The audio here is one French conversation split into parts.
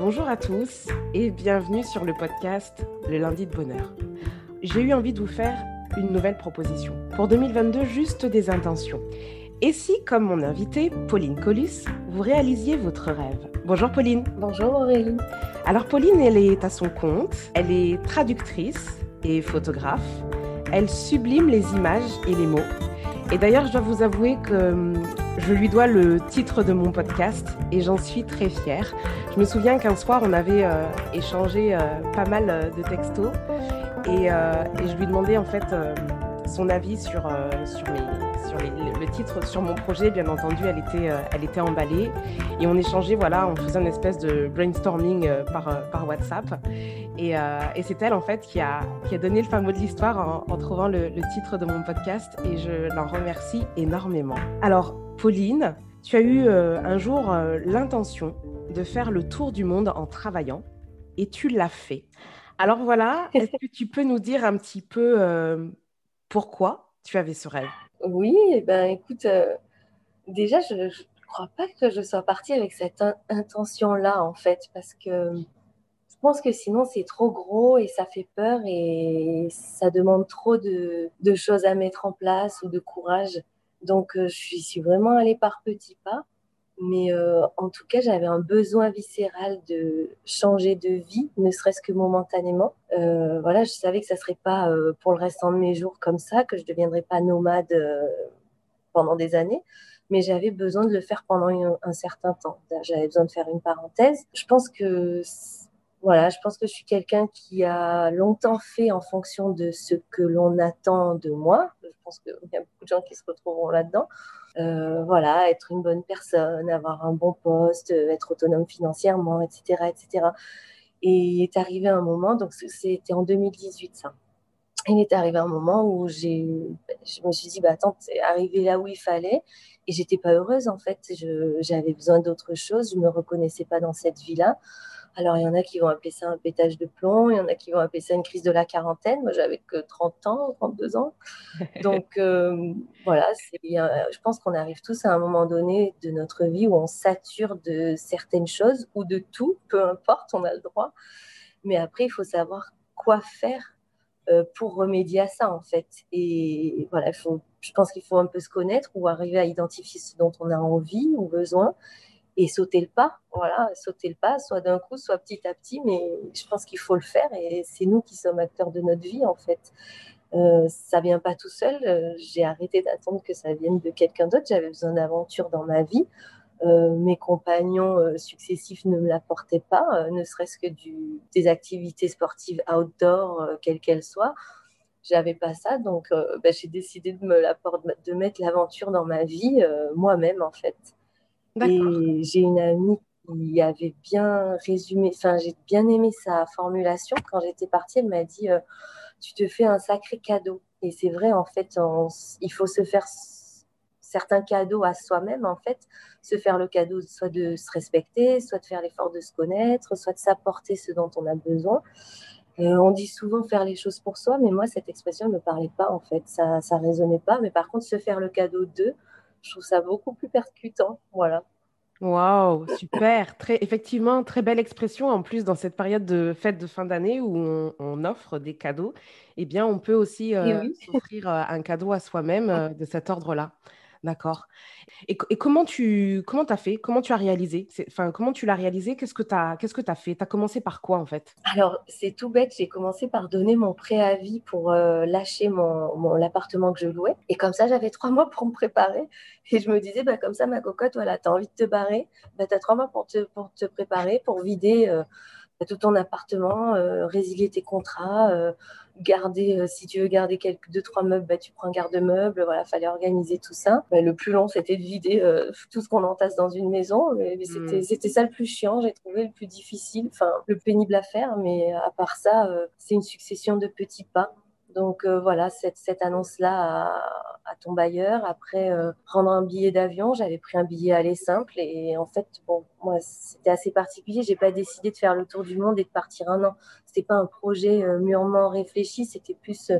Bonjour à tous et bienvenue sur le podcast Le lundi de bonheur. J'ai eu envie de vous faire une nouvelle proposition. Pour 2022, juste des intentions. Et si, comme mon invitée, Pauline Colus, vous réalisiez votre rêve? Bonjour Pauline. Bonjour Aurélie. Alors Pauline, elle est à son compte, elle est traductrice et photographe. Elle sublime les images et les mots. Et d'ailleurs, je dois vous avouer que hum, je lui dois le titre de mon podcast et j'en suis très fière. Je me souviens qu'un soir, on avait euh, échangé euh, pas mal euh, de textos et, je lui demandais en fait son avis sur, sur le titre sur mon projet, bien entendu, elle était, elle était emballée. Et on échangeait, voilà, on faisait une espèce de brainstorming par, par WhatsApp. Et, c'est elle, en fait, qui a, qui a donné le mot de l'histoire en, trouvant le, titre de mon podcast. Et je l'en remercie énormément. Alors, Pauline, tu as eu un jour l'intention de faire le tour du monde en travaillant. Et tu l'as fait. Alors voilà, est-ce que tu peux nous dire un petit peu pourquoi tu avais ce rêve? Oui, eh ben, écoute, euh, déjà, je ne crois pas que je sois partie avec cette intention-là, en fait, parce que je pense que sinon, c'est trop gros et ça fait peur et ça demande trop de, choses à mettre en place ou de courage. Donc, euh, je suis vraiment allée par petits pas. Mais euh, en tout cas, j'avais un besoin viscéral de changer de vie, ne serait-ce que momentanément. Euh, voilà, je savais que ça serait pas pour le restant de mes jours comme ça, que je ne deviendrais pas nomade pendant des années. Mais j'avais besoin de le faire pendant un certain temps. J'avais besoin de faire une parenthèse. Je pense que voilà, je pense que je suis quelqu'un qui a longtemps fait en fonction de ce que l'on attend de moi. Je pense qu'il y a beaucoup de gens qui se retrouveront là-dedans. Euh, voilà, être une bonne personne, avoir un bon poste, être autonome financièrement, etc., etc. Et il est arrivé un moment, donc c'était en 2018 ça. Il est arrivé un moment où j'ai, je me suis dit, bah attends, c'est arrivé là où il fallait, et j'étais pas heureuse en fait. j'avais besoin d'autre chose, je me reconnaissais pas dans cette vie-là. Alors, il y en a qui vont appeler ça un pétage de plomb, il y en a qui vont appeler ça une crise de la quarantaine. Moi, j'avais que 30 ans, 32 ans. Donc, euh, voilà, je pense qu'on arrive tous à un moment donné de notre vie où on sature de certaines choses ou de tout, peu importe, on a le droit. Mais après, il faut savoir quoi faire euh, pour remédier à ça, en fait. Et voilà, je pense qu'il faut un peu se connaître ou arriver à identifier ce dont on a envie ou besoin et sauter le pas, voilà, sauter le pas, soit d'un coup, soit petit à petit, mais je pense qu'il faut le faire et c'est nous qui sommes acteurs de notre vie en fait. Euh, ça vient pas tout seul. Euh, j'ai arrêté d'attendre que ça vienne de quelqu'un d'autre. J'avais besoin d'aventure dans ma vie. Euh, mes compagnons euh, successifs ne me l'apportaient pas, ne serait-ce que des activités sportives outdoor, quelles qu'elles soient. J'avais pas ça, donc bah, j'ai décidé de mettre l'aventure dans ma vie moi-même en fait. J'ai une amie qui avait bien résumé, enfin, j'ai bien aimé sa formulation. Quand j'étais partie, elle m'a dit euh, Tu te fais un sacré cadeau. Et c'est vrai, en fait, il faut se faire certains cadeaux à soi-même, en fait. Se faire le cadeau, soit de se respecter, soit de faire l'effort de se connaître, soit de s'apporter ce dont on a besoin. Euh, on dit souvent faire les choses pour soi, mais moi, cette expression ne me parlait pas, en fait. Ça ne résonnait pas. Mais par contre, se faire le cadeau d'eux, je trouve ça beaucoup plus percutant. Voilà. Waouh, super. Très, effectivement, très belle expression. En plus, dans cette période de fête de fin d'année où on, offre des cadeaux, eh bien, on peut aussi euh, offrir euh, un cadeau à soi-même euh, de cet ordre-là. D'accord. Et, comment tu comment as fait? Comment tu as réalisé? Enfin, comment tu l'as réalisé? Qu'est-ce que tu as fait? Tu as commencé par quoi en fait? Alors, c'est tout bête. J'ai commencé par donner mon préavis pour euh, lâcher mon, l'appartement que je louais. Et comme ça, j'avais trois mois pour me préparer. Et je me disais, bah, comme ça, ma cocotte, voilà, tu as envie de te barrer? Bah, tu as trois mois pour te, pour te préparer, pour vider. Euh, tout ton appartement, euh, résilier tes contrats, euh, garder, euh, si tu veux garder quelques deux trois meubles, bah, tu prends un garde-meuble. Voilà, fallait organiser tout ça. Bah, le plus long, c'était de vider tout ce qu'on entasse dans une maison. Mais, hmm. c'était, ça le plus chiant. J'ai trouvé le plus difficile, enfin le pénible à faire. Mais à part ça, c'est une succession de petits pas. Donc voilà, cette, cette annonce-là à, ton bailleur. Après, prendre un billet d'avion, j'avais pris un billet aller simple. Et en fait, bon, moi, c'était assez particulier. J'ai pas décidé de faire le tour du monde et de partir un an. C'était pas un projet mûrement réfléchi. C'était plus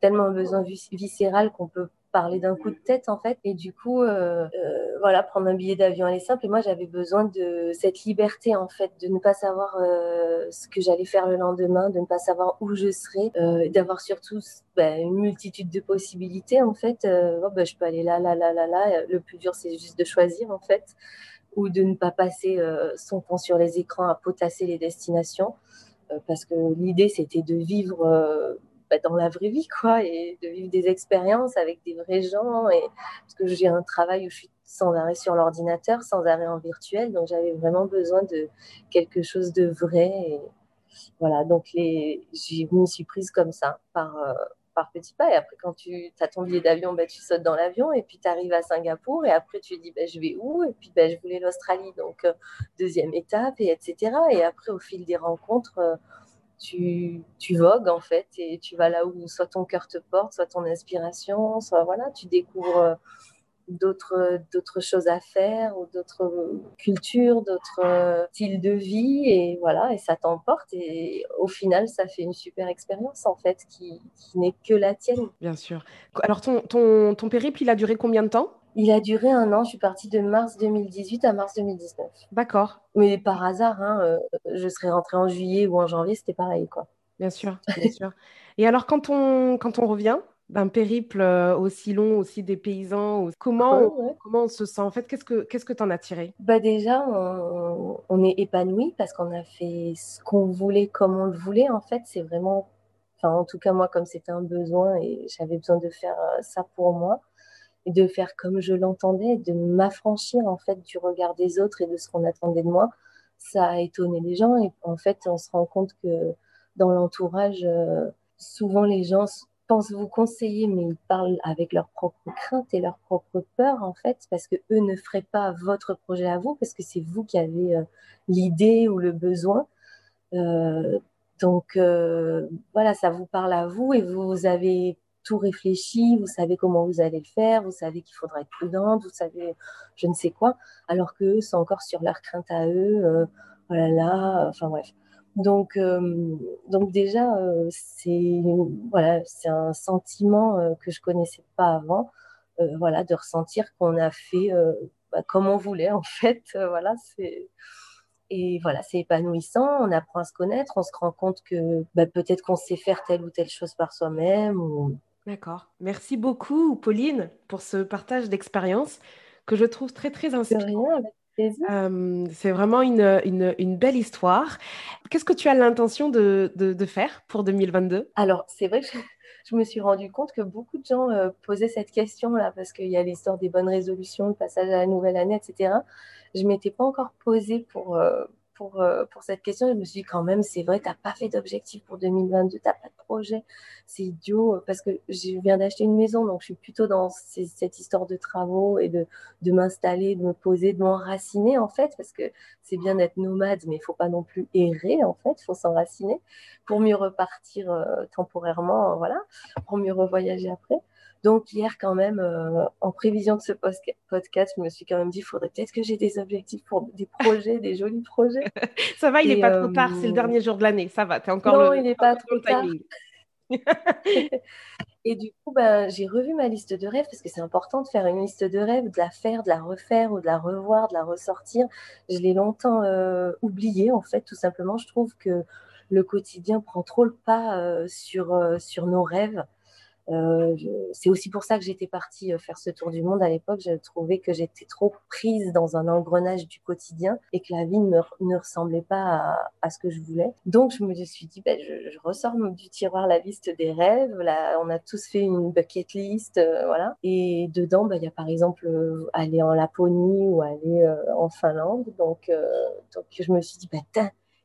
tellement un besoin viscéral qu'on peut parler d'un coup de tête en fait. Et du coup, euh, euh, voilà, prendre un billet d'avion aller simple. Et moi, j'avais besoin de cette liberté en fait, de ne pas savoir euh, ce que j'allais faire le lendemain, de ne pas savoir où je serais, d'avoir surtout bah, une multitude de possibilités en fait. Oh, bah, je peux aller là, là, là, là, là. Le plus dur, c'est juste de choisir en fait, ou de ne pas passer son temps sur les écrans à potasser les destinations parce que l'idée c'était de vivre bah, dans la vraie vie, quoi, et de vivre des expériences avec des vrais gens. Et, parce que j'ai un travail où je suis sans arrêt sur l'ordinateur, sans arrêt en virtuel, donc j'avais vraiment besoin de quelque chose de vrai. Et voilà, donc les, je me suis prise comme ça, par, euh, par petits pas. Et après, quand tu as ton billet d'avion, bah, tu sautes dans l'avion et puis tu arrives à Singapour. Et après, tu dis, bah, je vais où? Et puis, bah, je voulais l'Australie, donc euh, deuxième étape, et etc. Et après, au fil des rencontres, euh, tu, tu vogues en fait et tu vas là où soit ton cœur te porte, soit ton inspiration, soit voilà, tu découvres euh, d'autres d'autres choses à faire ou d'autres cultures, d'autres euh, styles de vie et voilà et ça t'emporte et au final ça fait une super expérience en fait qui, qui n'est que la tienne. Bien sûr. Alors ton, ton, ton périple il a duré combien de temps? Il a duré un an. Je suis partie de mars 2018 à mars 2019. D'accord. Mais par hasard, hein, euh, je serais rentrée en juillet ou en janvier, c'était pareil, quoi. Bien sûr, bien sûr. Et alors, quand on, quand on revient d'un périple euh, aussi long, aussi des paysans, comment, on, comment on se sent? En fait, qu'est-ce que que t'en as tiré? Bah déjà, on, on est épanoui parce qu'on a fait ce qu'on voulait comme on le voulait. En fait, c'est vraiment, enfin, en tout cas moi, comme c'était un besoin et j'avais besoin de faire euh, ça pour moi de faire comme je l'entendais, de m'affranchir en fait du regard des autres et de ce qu'on attendait de moi, ça a étonné les gens et en fait on se rend compte que dans l'entourage, euh, souvent les gens pensent vous conseiller, mais ils parlent avec leurs propres craintes et leurs propres peurs en fait, parce que eux ne feraient pas votre projet à vous, parce que c'est vous qui avez euh, l'idée ou le besoin. Euh, donc voilà, ça vous parle à vous et vous avez tout réfléchi, vous savez comment vous allez le faire, vous savez qu'il faudra être prudente, vous savez je ne sais quoi, alors que c'est encore sur leur crainte à eux, euh, oh là enfin bref. Donc, euh, donc déjà, euh, c'est voilà, un sentiment que je connaissais pas avant, voilà, de ressentir qu'on a fait bah, comme on voulait en fait, voilà, et voilà, c'est épanouissant, on apprend à se connaître, on se rend compte que bah, peut-être qu'on sait faire telle ou telle chose par soi-même, ou, D'accord. Merci beaucoup, Pauline, pour ce partage d'expérience que je trouve très, très inspirant. Euh, c'est vraiment une, une, belle histoire. Qu'est-ce que tu as l'intention de, de, faire pour 2022 Alors, c'est vrai que je, me suis rendu compte que beaucoup de gens euh, posaient cette question-là, parce qu'il y a l'histoire des bonnes résolutions, le passage à la nouvelle année, etc. Je ne m'étais pas encore posée pour, euh, pour, euh, pour cette question. Je me suis dit quand même, c'est vrai, tu n'as pas fait d'objectif pour 2022, tu n'as pas de projet. C'est idiot euh, parce que je viens d'acheter une maison, donc je suis plutôt dans cette histoire de travaux et de, de m'installer, de me poser, de m'enraciner en fait, parce que c'est bien d'être nomade, mais il faut pas non plus errer en fait, il faut s'enraciner pour mieux repartir euh, temporairement, voilà, pour mieux revoyager après. Donc hier, quand même, euh, en prévision de ce podcast, je me suis quand même dit, il faudrait peut-être que j'ai des objectifs pour des projets, des jolis projets. ça va, il n'est pas trop tard, c'est le euh, dernier jour de l'année, ça va, tu es encore non, il n'est pas trop tard. et du coup, ben, j'ai revu ma liste de rêves parce que c'est important de faire une liste de rêves, de la faire, de la refaire ou de la revoir, de la ressortir. Je l'ai longtemps euh, oubliée, en fait, tout simplement. Je trouve que le quotidien prend trop le pas sur, sur nos rêves. Euh, c'est aussi pour ça que j'étais partie euh, faire ce tour du monde à l'époque. J'ai trouvé que j'étais trop prise dans un engrenage du quotidien et que la vie ne, ne ressemblait pas à, ce que je voulais. Donc je me suis dit, ben, je, ressors du tiroir la liste des rêves. Là, on a tous fait une bucket list, euh, voilà. Et dedans, ben, il y a par exemple aller en Laponie ou aller en Finlande. Donc, donc je me suis dit, ben,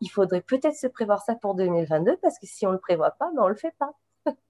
il faudrait peut-être se prévoir ça pour 2022 parce que si on le prévoit pas, ben, on le fait pas.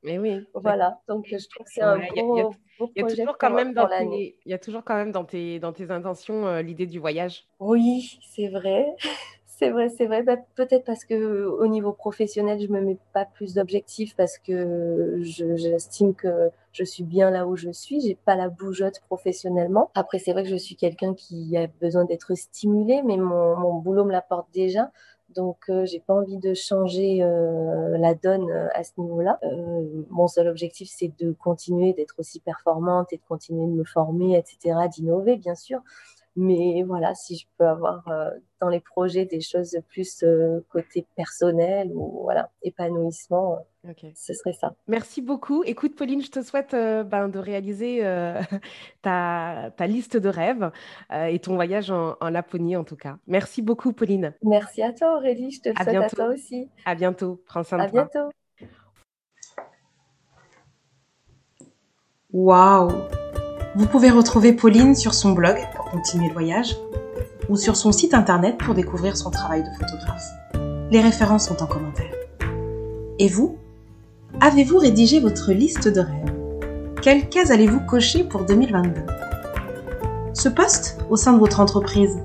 Mais oui. voilà, donc je trouve que c'est un beau, il y a, toujours quand même dans tes, Il y a toujours quand même dans tes, dans tes intentions euh, l'idée du voyage. Oui, c'est vrai. C'est vrai, c'est vrai. Bah, peut-être parce que au niveau professionnel, je me mets pas plus d'objectifs parce que j'estime que je suis bien là où je suis. J'ai pas la bougeotte professionnellement. Après, c'est vrai que je suis quelqu'un qui a besoin d'être stimulé, mais mon, mon boulot me l'apporte déjà. Donc, euh, j'ai pas envie de changer euh, la donne euh, à ce niveau-là. mon seul objectif, c'est de continuer d'être aussi performante et de continuer de me former, etc., d'innover, bien sûr. Mais voilà, si je peux avoir dans les projets des choses plus côté personnel ou voilà, épanouissement, ce serait ça. Merci beaucoup. Écoute, Pauline, je te souhaite ben, de réaliser ta, ta, liste de rêves et ton voyage en, Laponie, en tout cas. Merci beaucoup, Pauline. Merci à toi, Aurélie. Je te le souhaite à toi aussi. À bientôt. Prends soin de toi. À bientôt. Waouh vous pouvez retrouver Pauline sur son blog pour continuer le voyage ou sur son site internet pour découvrir son travail de photographe. Les références sont en commentaire. Et vous? Avez-vous rédigé votre liste de rêves? Quelles cases allez-vous cocher pour 2022 Ce poste au sein de votre entreprise,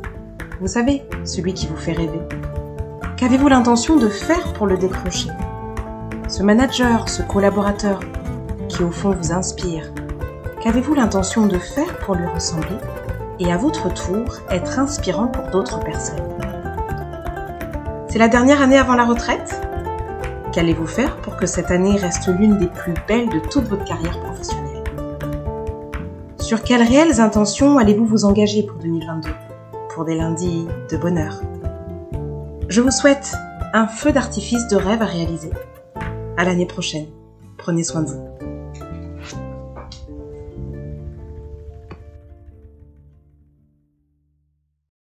vous savez, celui qui vous fait rêver. Qu'avez-vous l'intention de faire pour le décrocher? Ce manager, ce collaborateur qui au fond vous inspire, Qu'avez-vous l'intention de faire pour lui ressembler et à votre tour être inspirant pour d'autres personnes? C'est la dernière année avant la retraite? Qu'allez-vous faire pour que cette année reste l'une des plus belles de toute votre carrière professionnelle? Sur quelles réelles intentions allez-vous vous engager pour 2022 Pour des lundis de bonheur? Je vous souhaite un feu d'artifice de rêve à réaliser. À l'année prochaine. Prenez soin de vous.